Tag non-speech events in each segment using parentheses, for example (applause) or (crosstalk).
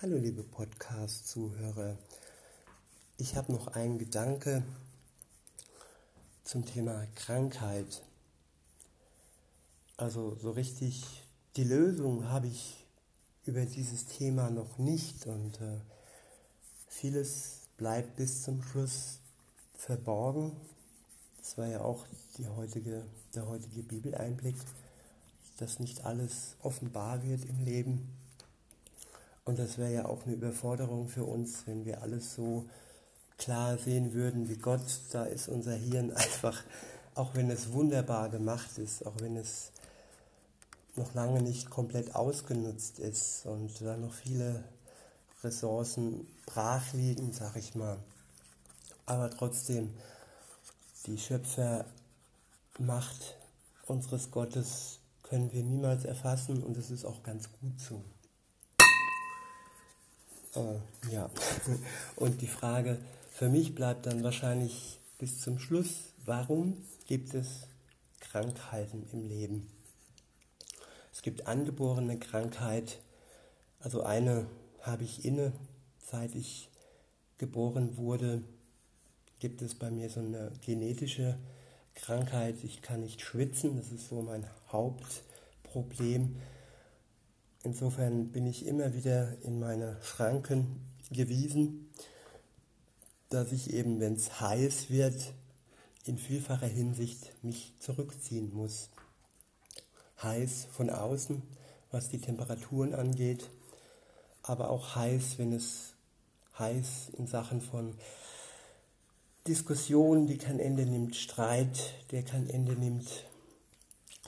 Hallo liebe Podcast-Zuhörer. Ich habe noch einen Gedanke zum Thema Krankheit. Also so richtig die Lösung habe ich über dieses Thema noch nicht und äh, vieles bleibt bis zum Schluss verborgen. Das war ja auch die heutige, der heutige Bibeleinblick, dass nicht alles offenbar wird im Leben. Und das wäre ja auch eine Überforderung für uns, wenn wir alles so klar sehen würden wie Gott. Da ist unser Hirn (laughs) einfach, auch wenn es wunderbar gemacht ist, auch wenn es noch lange nicht komplett ausgenutzt ist und da noch viele Ressourcen brach liegen, sag ich mal. Aber trotzdem, die Schöpfermacht unseres Gottes können wir niemals erfassen und es ist auch ganz gut so. Äh, ja, (laughs) und die Frage für mich bleibt dann wahrscheinlich bis zum Schluss, warum gibt es Krankheiten im Leben? Es gibt angeborene Krankheit, also eine habe ich inne, seit ich geboren wurde, gibt es bei mir so eine genetische Krankheit, ich kann nicht schwitzen, das ist so mein Hauptproblem. Insofern bin ich immer wieder in meine Schranken gewiesen, dass ich eben, wenn es heiß wird, in vielfacher Hinsicht mich zurückziehen muss. Heiß von außen, was die Temperaturen angeht, aber auch heiß, wenn es heiß in Sachen von Diskussion, die kein Ende nimmt, Streit, der kein Ende nimmt,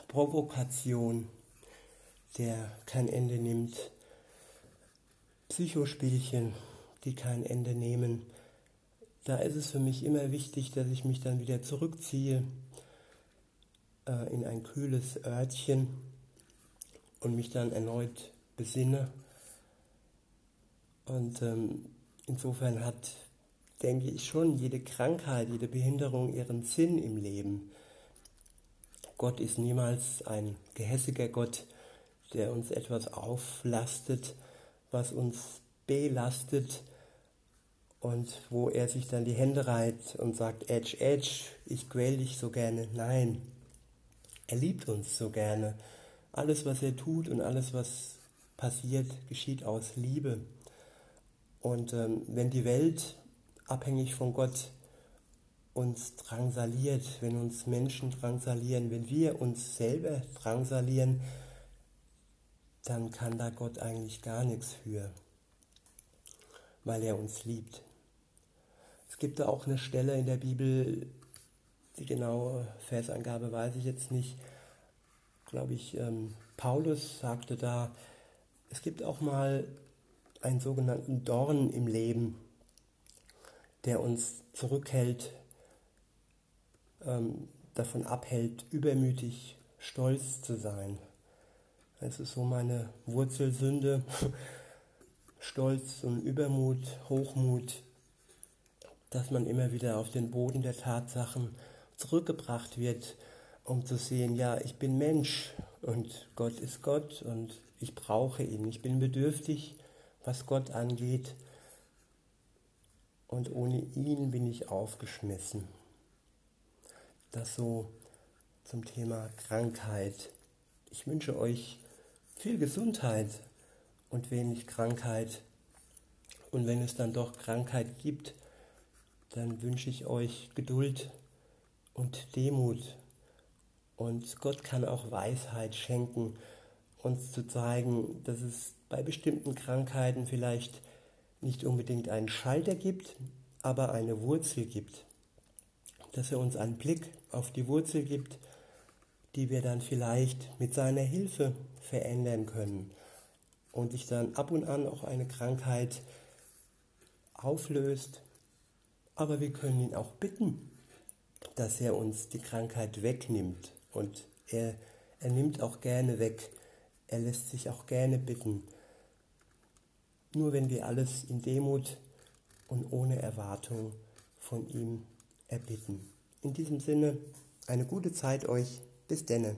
Provokation, der kein Ende nimmt, Psychospielchen, die kein Ende nehmen. Da ist es für mich immer wichtig, dass ich mich dann wieder zurückziehe äh, in ein kühles Örtchen und mich dann erneut besinne. Und ähm, insofern hat, denke ich schon, jede Krankheit, jede Behinderung ihren Sinn im Leben. Gott ist niemals ein gehässiger Gott, der uns etwas auflastet, was uns belastet und wo er sich dann die Hände reiht und sagt, Edge, Edge, ich quäl dich so gerne. Nein, er liebt uns so gerne. Alles, was er tut und alles, was passiert, geschieht aus Liebe. Und ähm, wenn die Welt abhängig von Gott uns drangsaliert, wenn uns Menschen drangsalieren, wenn wir uns selber drangsalieren, dann kann da Gott eigentlich gar nichts für, weil er uns liebt. Es gibt da auch eine Stelle in der Bibel, die genaue Versangabe weiß ich jetzt nicht, glaube ich, ähm, Paulus sagte da, es gibt auch mal einen sogenannten Dorn im Leben, der uns zurückhält, ähm, davon abhält, übermütig stolz zu sein. Es ist so meine Wurzelsünde. (laughs) Stolz und Übermut, Hochmut, dass man immer wieder auf den Boden der Tatsachen zurückgebracht wird, um zu sehen, ja, ich bin Mensch und Gott ist Gott und ich brauche ihn. Ich bin bedürftig, was Gott angeht und ohne ihn bin ich aufgeschmissen. Das so zum Thema Krankheit. Ich wünsche euch viel Gesundheit und wenig Krankheit. Und wenn es dann doch Krankheit gibt, dann wünsche ich euch Geduld und Demut. Und Gott kann auch Weisheit schenken, uns zu zeigen, dass es bei bestimmten Krankheiten vielleicht nicht unbedingt einen Schalter gibt, aber eine Wurzel gibt. Dass er uns einen Blick auf die Wurzel gibt, die wir dann vielleicht mit seiner Hilfe verändern können und sich dann ab und an auch eine Krankheit auflöst. Aber wir können ihn auch bitten, dass er uns die Krankheit wegnimmt. Und er, er nimmt auch gerne weg. Er lässt sich auch gerne bitten. Nur wenn wir alles in Demut und ohne Erwartung von ihm erbitten. In diesem Sinne, eine gute Zeit euch. Bis denne.